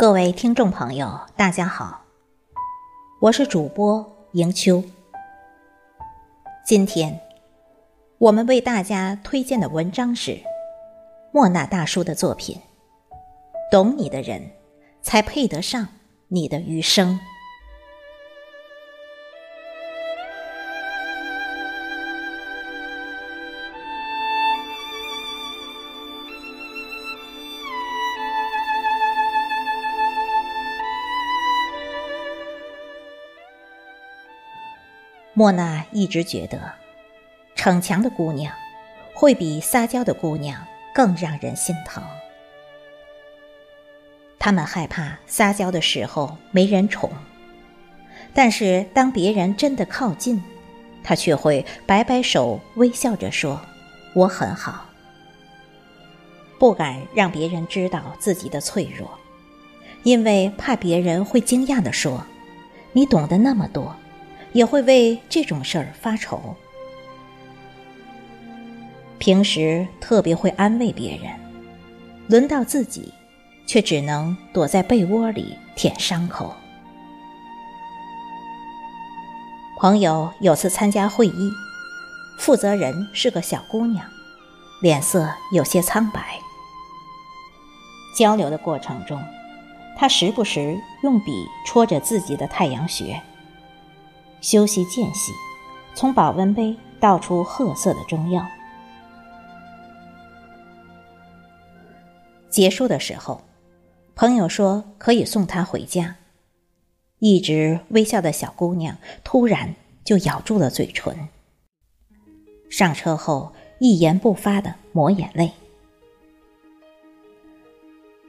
各位听众朋友，大家好，我是主播迎秋。今天我们为大家推荐的文章是莫那大叔的作品。懂你的人，才配得上你的余生。莫娜一直觉得，逞强的姑娘会比撒娇的姑娘更让人心疼。他们害怕撒娇的时候没人宠，但是当别人真的靠近，她却会摆摆手，微笑着说：“我很好。”不敢让别人知道自己的脆弱，因为怕别人会惊讶地说：“你懂得那么多。”也会为这种事儿发愁。平时特别会安慰别人，轮到自己，却只能躲在被窝里舔伤口。朋友有次参加会议，负责人是个小姑娘，脸色有些苍白。交流的过程中，她时不时用笔戳着自己的太阳穴。休息间隙，从保温杯倒出褐色的中药。结束的时候，朋友说可以送她回家。一直微笑的小姑娘突然就咬住了嘴唇。上车后一言不发的抹眼泪。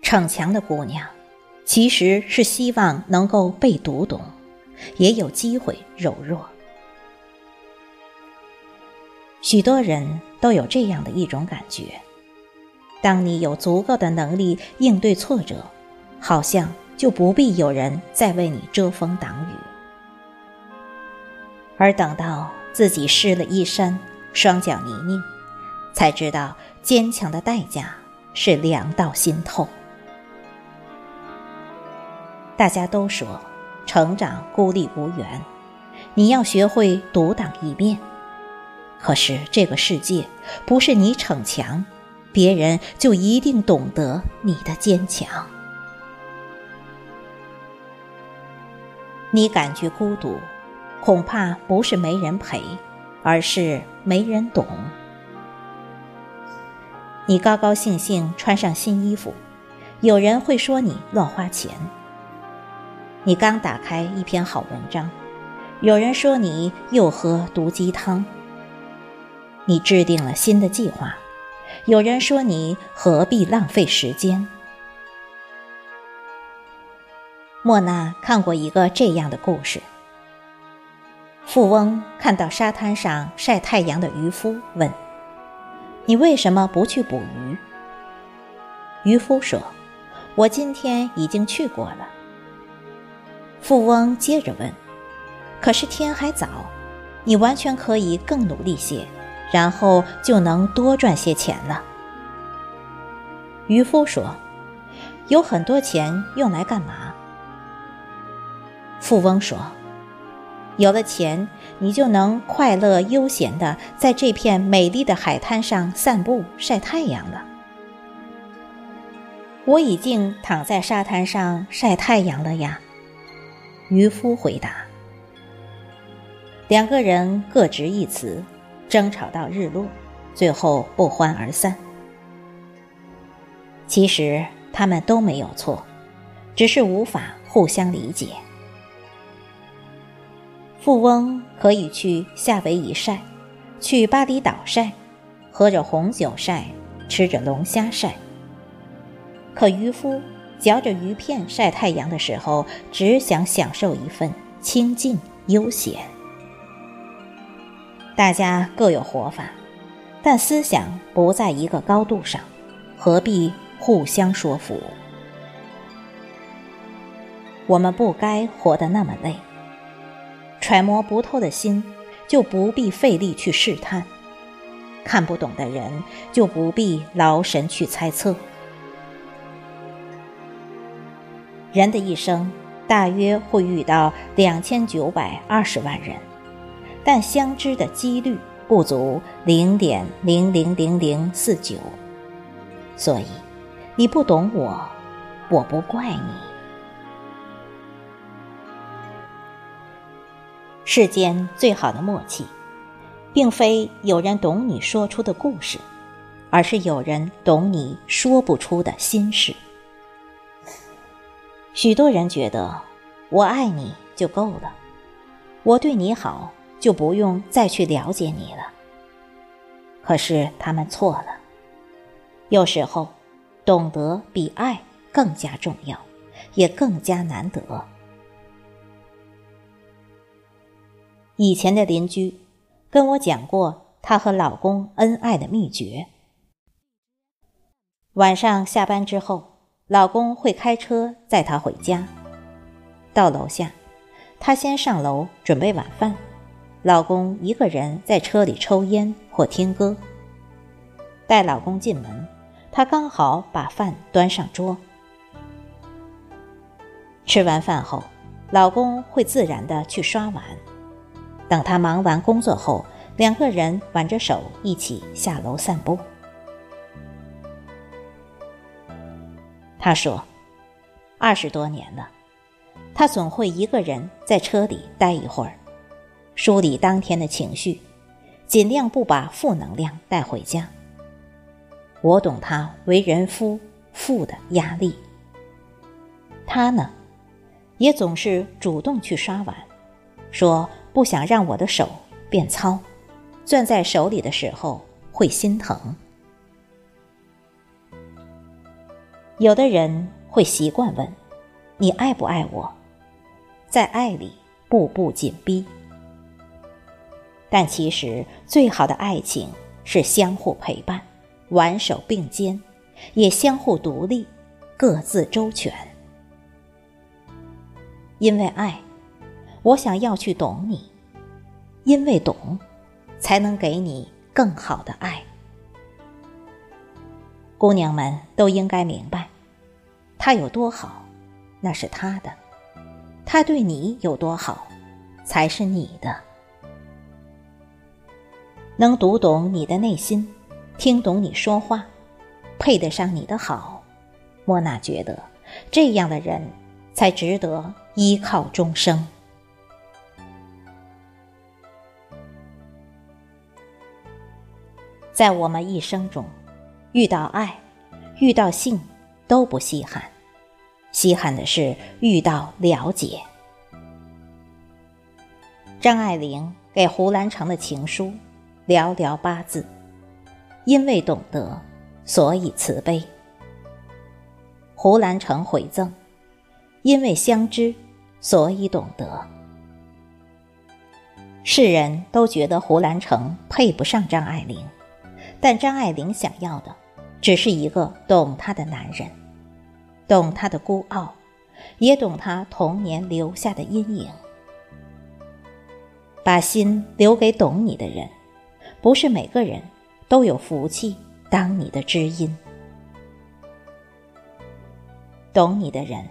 逞强的姑娘，其实是希望能够被读懂。也有机会柔弱。许多人都有这样的一种感觉：当你有足够的能力应对挫折，好像就不必有人再为你遮风挡雨；而等到自己湿了衣衫，双脚泥泞，才知道坚强的代价是凉到心透。大家都说。成长孤立无援，你要学会独当一面。可是这个世界不是你逞强，别人就一定懂得你的坚强。你感觉孤独，恐怕不是没人陪，而是没人懂。你高高兴兴穿上新衣服，有人会说你乱花钱。你刚打开一篇好文章，有人说你又喝毒鸡汤；你制定了新的计划，有人说你何必浪费时间。莫娜看过一个这样的故事：富翁看到沙滩上晒太阳的渔夫，问：“你为什么不去捕鱼？”渔夫说：“我今天已经去过了。”富翁接着问：“可是天还早，你完全可以更努力些，然后就能多赚些钱了。”渔夫说：“有很多钱用来干嘛？”富翁说：“有了钱，你就能快乐悠闲的在这片美丽的海滩上散步晒太阳了。”我已经躺在沙滩上晒太阳了呀。渔夫回答：“两个人各执一词，争吵到日落，最后不欢而散。其实他们都没有错，只是无法互相理解。富翁可以去夏威夷晒，去巴厘岛晒，喝着红酒晒，吃着龙虾晒。可渔夫……”嚼着鱼片晒太阳的时候，只想享受一份清静悠闲。大家各有活法，但思想不在一个高度上，何必互相说服？我们不该活得那么累。揣摩不透的心，就不必费力去试探；看不懂的人，就不必劳神去猜测。人的一生大约会遇到两千九百二十万人，但相知的几率不足零点零零零零四九。所以，你不懂我，我不怪你。世间最好的默契，并非有人懂你说出的故事，而是有人懂你说不出的心事。许多人觉得我爱你就够了，我对你好就不用再去了解你了。可是他们错了。有时候，懂得比爱更加重要，也更加难得。以前的邻居跟我讲过她和老公恩爱的秘诀：晚上下班之后。老公会开车载她回家，到楼下，她先上楼准备晚饭，老公一个人在车里抽烟或听歌。待老公进门，她刚好把饭端上桌。吃完饭后，老公会自然的去刷碗。等他忙完工作后，两个人挽着手一起下楼散步。他说：“二十多年了，他总会一个人在车里待一会儿，梳理当天的情绪，尽量不把负能量带回家。我懂他为人夫妇的压力。他呢，也总是主动去刷碗，说不想让我的手变糙，攥在手里的时候会心疼。”有的人会习惯问：“你爱不爱我？”在爱里步步紧逼。但其实，最好的爱情是相互陪伴、挽手并肩，也相互独立、各自周全。因为爱，我想要去懂你；因为懂，才能给你更好的爱。姑娘们都应该明白。他有多好，那是他的；他对你有多好，才是你的。能读懂你的内心，听懂你说话，配得上你的好，莫娜觉得这样的人才值得依靠终生。在我们一生中，遇到爱，遇到性。都不稀罕，稀罕的是遇到了解。张爱玲给胡兰成的情书，寥寥八字：因为懂得，所以慈悲。胡兰成回赠：因为相知，所以懂得。世人都觉得胡兰成配不上张爱玲，但张爱玲想要的，只是一个懂她的男人。懂他的孤傲，也懂他童年留下的阴影。把心留给懂你的人，不是每个人都有福气当你的知音。懂你的人，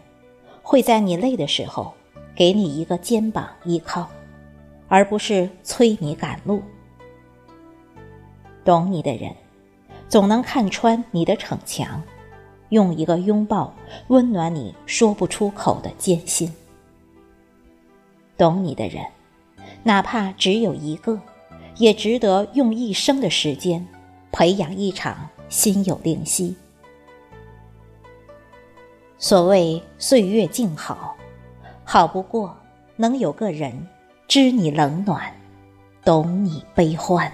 会在你累的时候给你一个肩膀依靠，而不是催你赶路。懂你的人，总能看穿你的逞强。用一个拥抱温暖你说不出口的艰辛。懂你的人，哪怕只有一个，也值得用一生的时间培养一场心有灵犀。所谓岁月静好，好不过能有个人知你冷暖，懂你悲欢。